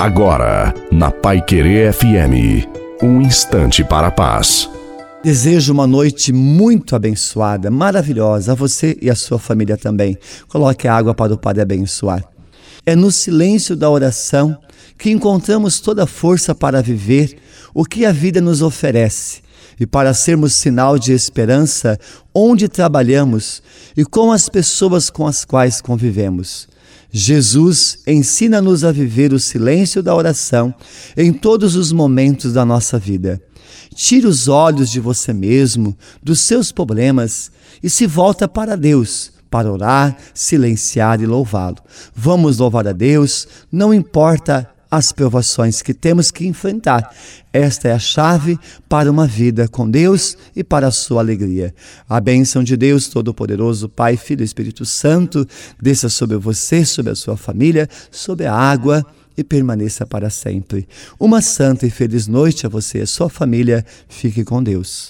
Agora, na Pai Querer FM, um instante para a paz. Desejo uma noite muito abençoada, maravilhosa, a você e a sua família também. Coloque a água para o Padre abençoar. É no silêncio da oração que encontramos toda a força para viver o que a vida nos oferece e para sermos sinal de esperança onde trabalhamos e com as pessoas com as quais convivemos. Jesus ensina-nos a viver o silêncio da oração em todos os momentos da nossa vida. Tire os olhos de você mesmo, dos seus problemas e se volta para Deus para orar, silenciar e louvá-lo. Vamos louvar a Deus, não importa as provações que temos que enfrentar. Esta é a chave para uma vida com Deus e para a sua alegria. A bênção de Deus Todo-Poderoso, Pai, Filho e Espírito Santo, desça sobre você, sobre a sua família, sobre a água e permaneça para sempre. Uma santa e feliz noite a você e a sua família. Fique com Deus.